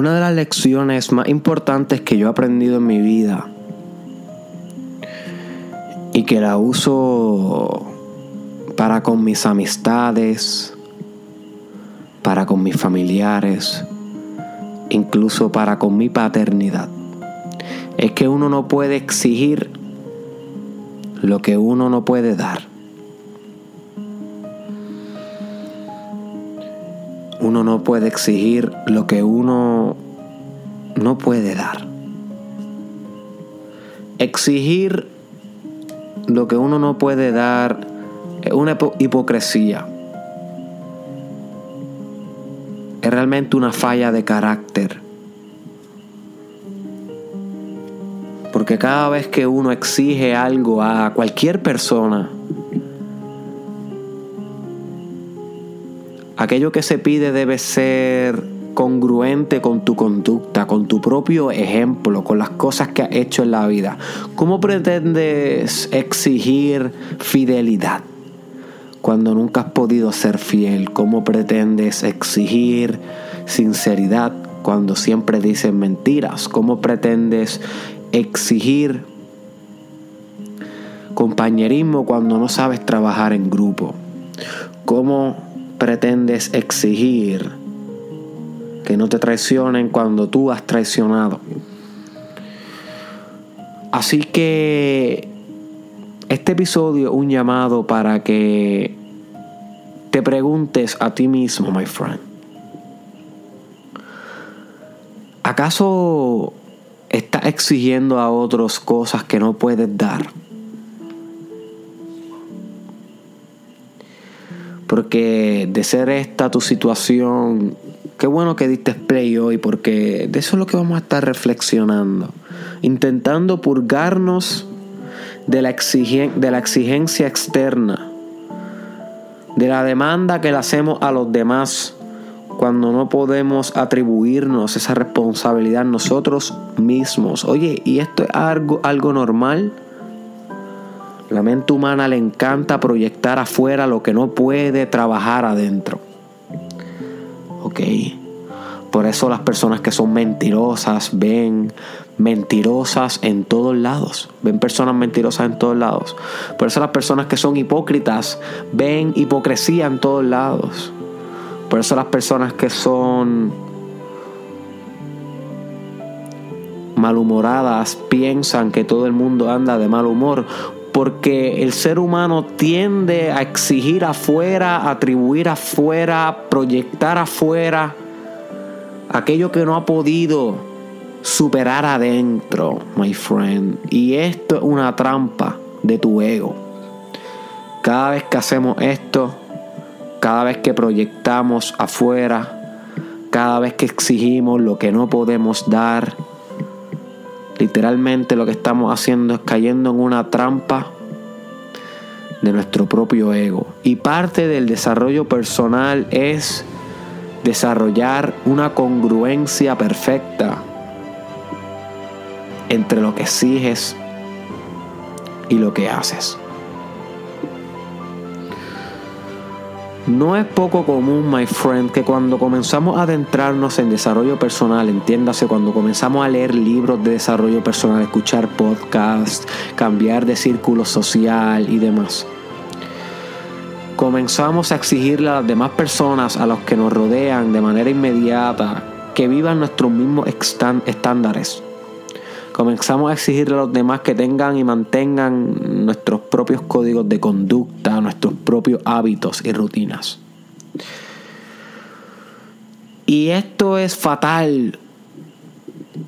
Una de las lecciones más importantes que yo he aprendido en mi vida y que la uso para con mis amistades, para con mis familiares, incluso para con mi paternidad, es que uno no puede exigir lo que uno no puede dar. Uno no puede exigir lo que uno no puede dar. Exigir lo que uno no puede dar es una hipocresía. Es realmente una falla de carácter. Porque cada vez que uno exige algo a cualquier persona, aquello que se pide debe ser congruente con tu conducta, con tu propio ejemplo, con las cosas que has hecho en la vida. ¿Cómo pretendes exigir fidelidad cuando nunca has podido ser fiel? ¿Cómo pretendes exigir sinceridad cuando siempre dices mentiras? ¿Cómo pretendes exigir compañerismo cuando no sabes trabajar en grupo? ¿Cómo pretendes exigir que no te traicionen cuando tú has traicionado? Así que este episodio es un llamado para que te preguntes a ti mismo, my friend. ¿Acaso estás exigiendo a otros cosas que no puedes dar? Porque de ser esta tu situación, qué bueno que diste play hoy, porque de eso es lo que vamos a estar reflexionando. Intentando purgarnos de la, de la exigencia externa, de la demanda que le hacemos a los demás cuando no podemos atribuirnos esa responsabilidad nosotros mismos. Oye, ¿y esto es algo, algo normal? La mente humana le encanta proyectar afuera lo que no puede trabajar adentro. Ok. Por eso las personas que son mentirosas ven mentirosas en todos lados. Ven personas mentirosas en todos lados. Por eso las personas que son hipócritas ven hipocresía en todos lados. Por eso las personas que son malhumoradas piensan que todo el mundo anda de mal humor. Porque el ser humano tiende a exigir afuera, atribuir afuera, proyectar afuera aquello que no ha podido superar adentro, my friend. Y esto es una trampa de tu ego. Cada vez que hacemos esto, cada vez que proyectamos afuera, cada vez que exigimos lo que no podemos dar, literalmente lo que estamos haciendo es cayendo en una trampa de nuestro propio ego. Y parte del desarrollo personal es desarrollar una congruencia perfecta entre lo que exiges y lo que haces. No es poco común, my friend, que cuando comenzamos a adentrarnos en desarrollo personal, entiéndase, cuando comenzamos a leer libros de desarrollo personal, escuchar podcasts, cambiar de círculo social y demás, comenzamos a exigirle a las demás personas, a los que nos rodean de manera inmediata, que vivan nuestros mismos estándares. Comenzamos a exigirle a los demás que tengan y mantengan nuestros propios códigos de conducta, nuestros propios hábitos y rutinas. Y esto es fatal,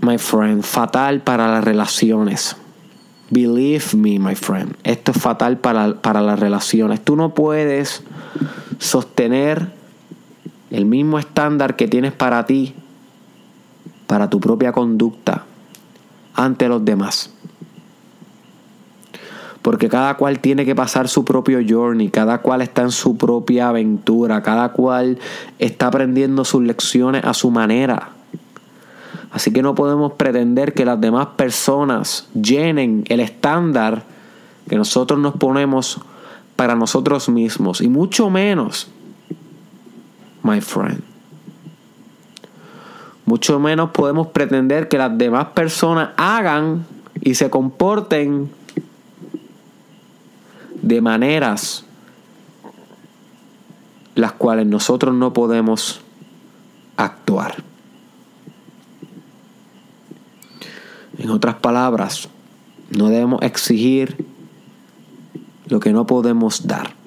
my friend, fatal para las relaciones. Believe me, my friend. Esto es fatal para, para las relaciones. Tú no puedes sostener el mismo estándar que tienes para ti, para tu propia conducta, ante los demás. Porque cada cual tiene que pasar su propio journey, cada cual está en su propia aventura, cada cual está aprendiendo sus lecciones a su manera. Así que no podemos pretender que las demás personas llenen el estándar que nosotros nos ponemos para nosotros mismos. Y mucho menos, my friend, mucho menos podemos pretender que las demás personas hagan y se comporten de maneras las cuales nosotros no podemos actuar. En otras palabras, no debemos exigir lo que no podemos dar.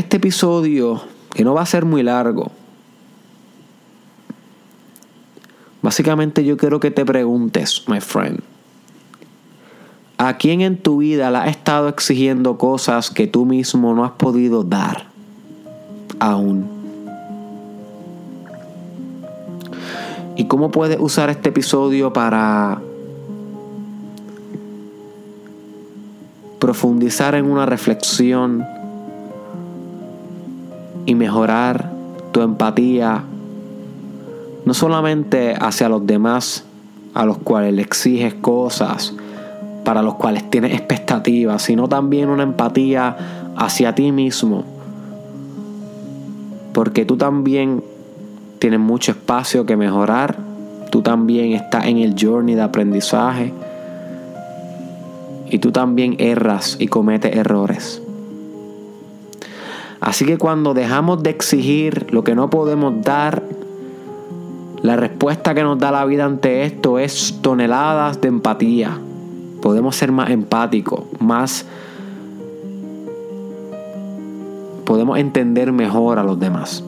Este episodio, que no va a ser muy largo, básicamente yo quiero que te preguntes, my friend, ¿a quién en tu vida le has estado exigiendo cosas que tú mismo no has podido dar aún? ¿Y cómo puedes usar este episodio para profundizar en una reflexión mejorar tu empatía, no solamente hacia los demás a los cuales le exiges cosas, para los cuales tienes expectativas, sino también una empatía hacia ti mismo. Porque tú también tienes mucho espacio que mejorar, tú también estás en el journey de aprendizaje y tú también erras y cometes errores. Así que cuando dejamos de exigir lo que no podemos dar, la respuesta que nos da la vida ante esto es toneladas de empatía. Podemos ser más empáticos, más... Podemos entender mejor a los demás.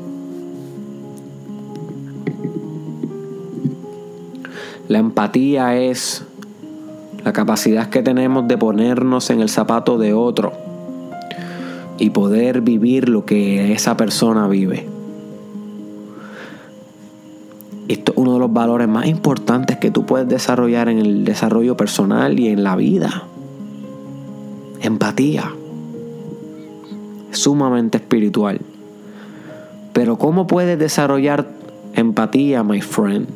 La empatía es la capacidad que tenemos de ponernos en el zapato de otro y poder vivir lo que esa persona vive. Esto es uno de los valores más importantes que tú puedes desarrollar en el desarrollo personal y en la vida. Empatía. Sumamente espiritual. Pero ¿cómo puedes desarrollar empatía, my friend?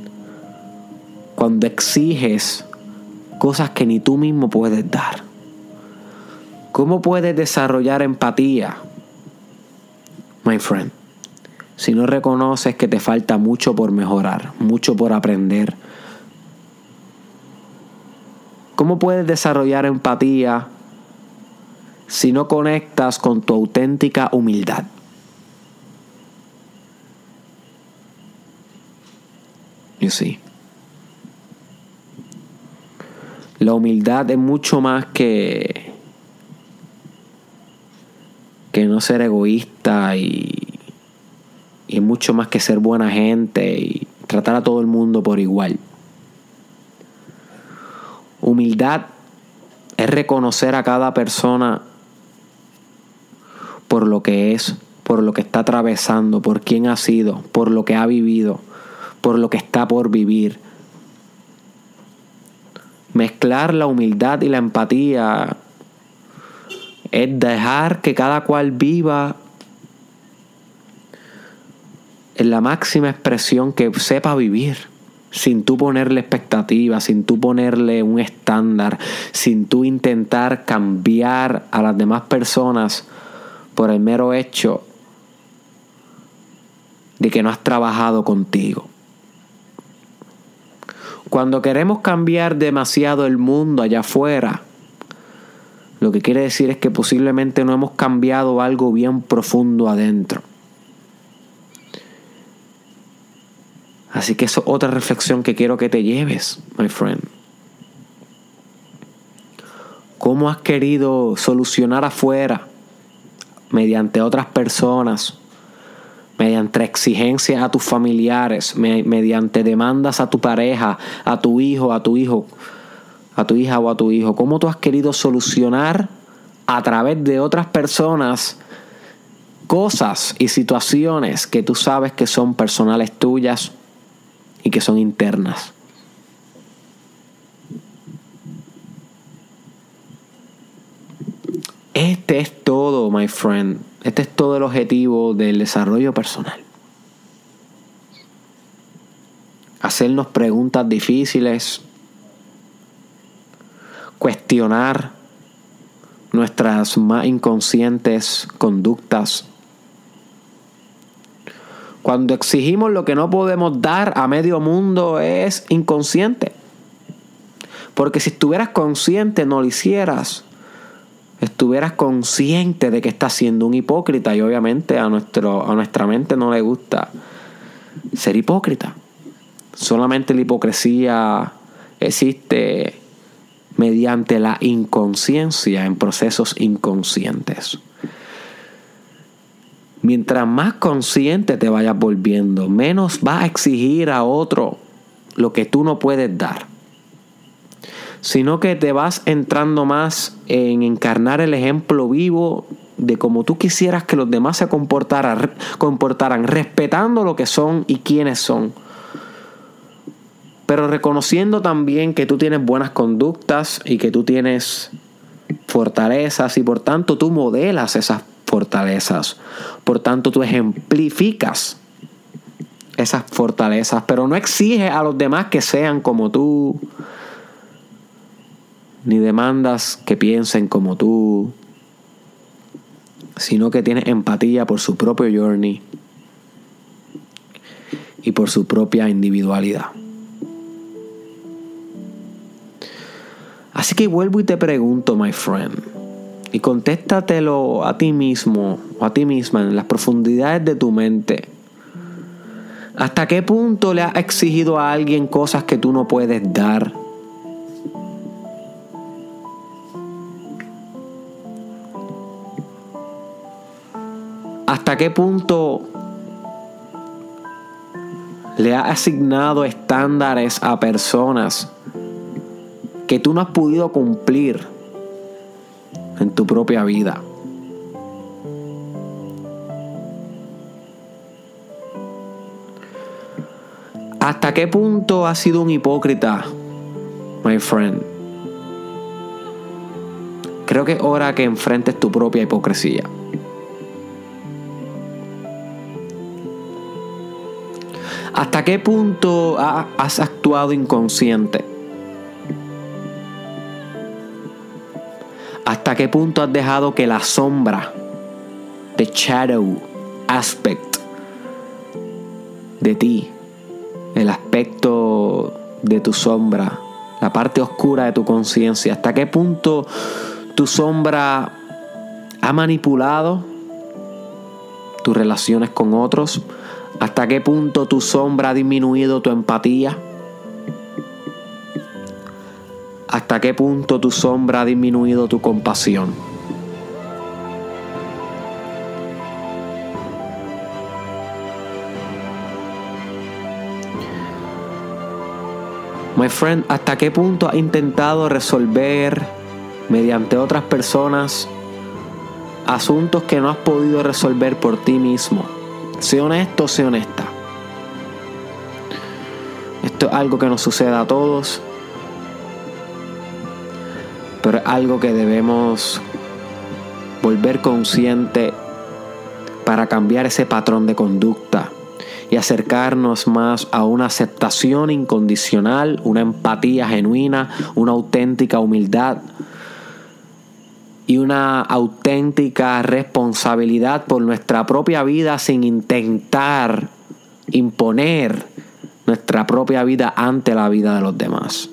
Cuando exiges cosas que ni tú mismo puedes dar. ¿Cómo puedes desarrollar empatía, my friend? Si no reconoces que te falta mucho por mejorar, mucho por aprender. ¿Cómo puedes desarrollar empatía si no conectas con tu auténtica humildad? You see. La humildad es mucho más que que no ser egoísta y, y mucho más que ser buena gente y tratar a todo el mundo por igual. Humildad es reconocer a cada persona por lo que es, por lo que está atravesando, por quién ha sido, por lo que ha vivido, por lo que está por vivir. Mezclar la humildad y la empatía es dejar que cada cual viva en la máxima expresión que sepa vivir, sin tú ponerle expectativas, sin tú ponerle un estándar, sin tú intentar cambiar a las demás personas por el mero hecho de que no has trabajado contigo. Cuando queremos cambiar demasiado el mundo allá afuera, lo que quiere decir es que posiblemente no hemos cambiado algo bien profundo adentro. Así que eso es otra reflexión que quiero que te lleves, my friend. ¿Cómo has querido solucionar afuera mediante otras personas, mediante exigencias a tus familiares, mediante demandas a tu pareja, a tu hijo, a tu hijo? A tu hija o a tu hijo, cómo tú has querido solucionar a través de otras personas cosas y situaciones que tú sabes que son personales tuyas y que son internas. Este es todo, my friend. Este es todo el objetivo del desarrollo personal. Hacernos preguntas difíciles, cuestionar nuestras más inconscientes conductas Cuando exigimos lo que no podemos dar a medio mundo es inconsciente. Porque si estuvieras consciente no lo hicieras. Estuvieras consciente de que estás siendo un hipócrita y obviamente a, nuestro, a nuestra mente no le gusta ser hipócrita. Solamente la hipocresía existe mediante la inconsciencia en procesos inconscientes. Mientras más consciente te vayas volviendo, menos vas a exigir a otro lo que tú no puedes dar. Sino que te vas entrando más en encarnar el ejemplo vivo de cómo tú quisieras que los demás se comportaran, comportaran respetando lo que son y quiénes son. Pero reconociendo también que tú tienes buenas conductas y que tú tienes fortalezas y por tanto tú modelas esas fortalezas. Por tanto tú ejemplificas esas fortalezas, pero no exiges a los demás que sean como tú, ni demandas que piensen como tú, sino que tienes empatía por su propio journey y por su propia individualidad. Así que vuelvo y te pregunto, my friend, y contéstatelo a ti mismo o a ti misma en las profundidades de tu mente. ¿Hasta qué punto le has exigido a alguien cosas que tú no puedes dar? ¿Hasta qué punto le has asignado estándares a personas que tú no has podido cumplir en tu propia vida? ¿Hasta qué punto has sido un hipócrita, my friend? Creo que es hora que enfrentes tu propia hipocresía. ¿Hasta qué punto has actuado inconsciente? ¿Hasta qué punto has dejado que la sombra, the shadow aspect de ti, el aspecto de tu sombra, la parte oscura de tu conciencia, hasta qué punto tu sombra ha manipulado tus relaciones con otros, ¿Hasta qué punto tu sombra ha disminuido tu empatía? ¿Hasta qué punto tu sombra ha disminuido tu compasión? My friend, ¿hasta qué punto has intentado resolver mediante otras personas asuntos que no has podido resolver por ti mismo? Sé honesto, sé honesta. Esto es algo que nos sucede a todos, pero es algo que debemos volver consciente para cambiar ese patrón de conducta y acercarnos más a una aceptación incondicional, una empatía genuina, una auténtica humildad y una auténtica responsabilidad por nuestra propia vida sin intentar imponer nuestra propia vida ante la vida de los demás.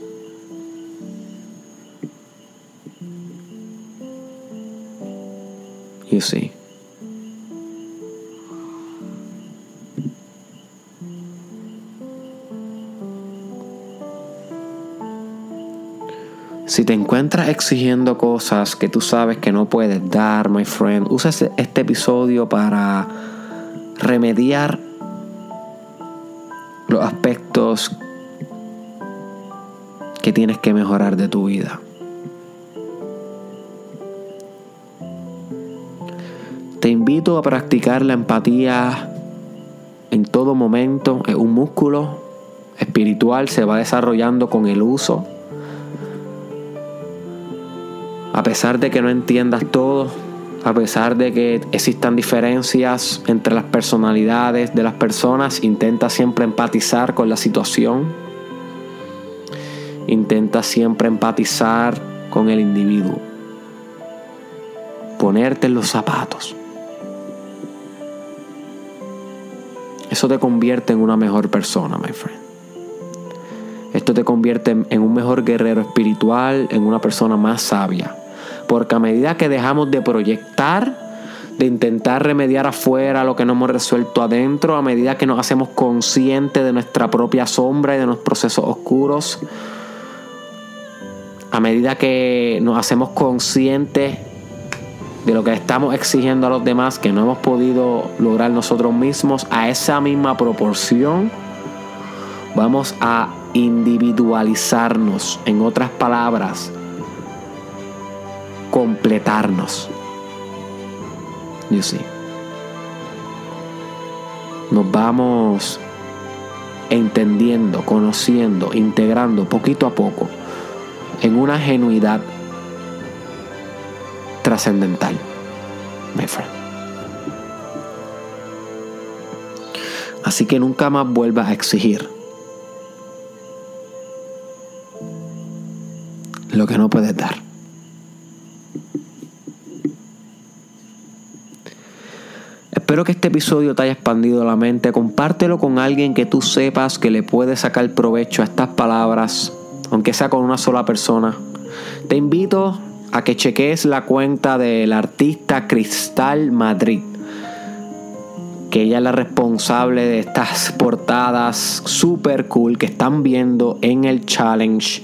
Si te encuentras exigiendo cosas que tú sabes que no puedes dar, my friend, usa este episodio para remediar los aspectos que tienes que mejorar de tu vida. A practicar la empatía en todo momento. Es un músculo espiritual, se va desarrollando con el uso a pesar de que no entiendas todo, a pesar de que existan diferencias entre las personalidades de las personas, intenta siempre empatizar con la situación. Intenta siempre empatizar con el individuo. Ponerte en los zapatos. Eso te convierte en una mejor persona, my friend. Esto te convierte en un mejor guerrero espiritual, en una persona más sabia. Porque a medida que dejamos de proyectar, de intentar remediar afuera lo que no hemos resuelto adentro, a medida que nos hacemos conscientes de nuestra propia sombra y de nuestros procesos oscuros, a medida que nos hacemos conscientes de lo que estamos exigiendo a los demás que no hemos podido lograr nosotros mismos, a esa misma proporción vamos a individualizarnos. En otras palabras, completarnos. You. Nos vamos entendiendo, conociendo, integrando poquito a poco en una genuidad trascendental, my friend. Así que nunca más vuelvas a exigir lo que no puedes dar. Espero que este episodio te haya expandido la mente. Compártelo con alguien que tú sepas que le puede sacar provecho a estas palabras aunque sea con una sola persona. Te invito a que cheques la cuenta del artista Cristal Madrid, que ella es la responsable de estas portadas super cool que están viendo en el challenge.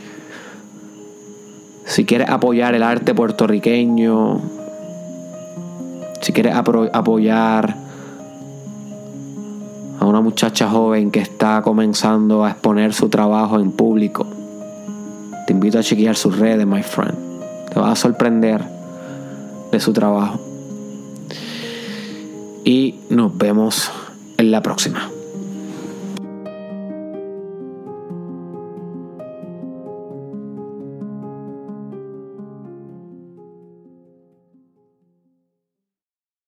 Si quieres apoyar el arte puertorriqueño, si quieres apoyar a una muchacha joven que está comenzando a exponer su trabajo en público, te invito a chequear sus redes, my friend. Te vas a sorprender de su trabajo. Y nos vemos en la próxima.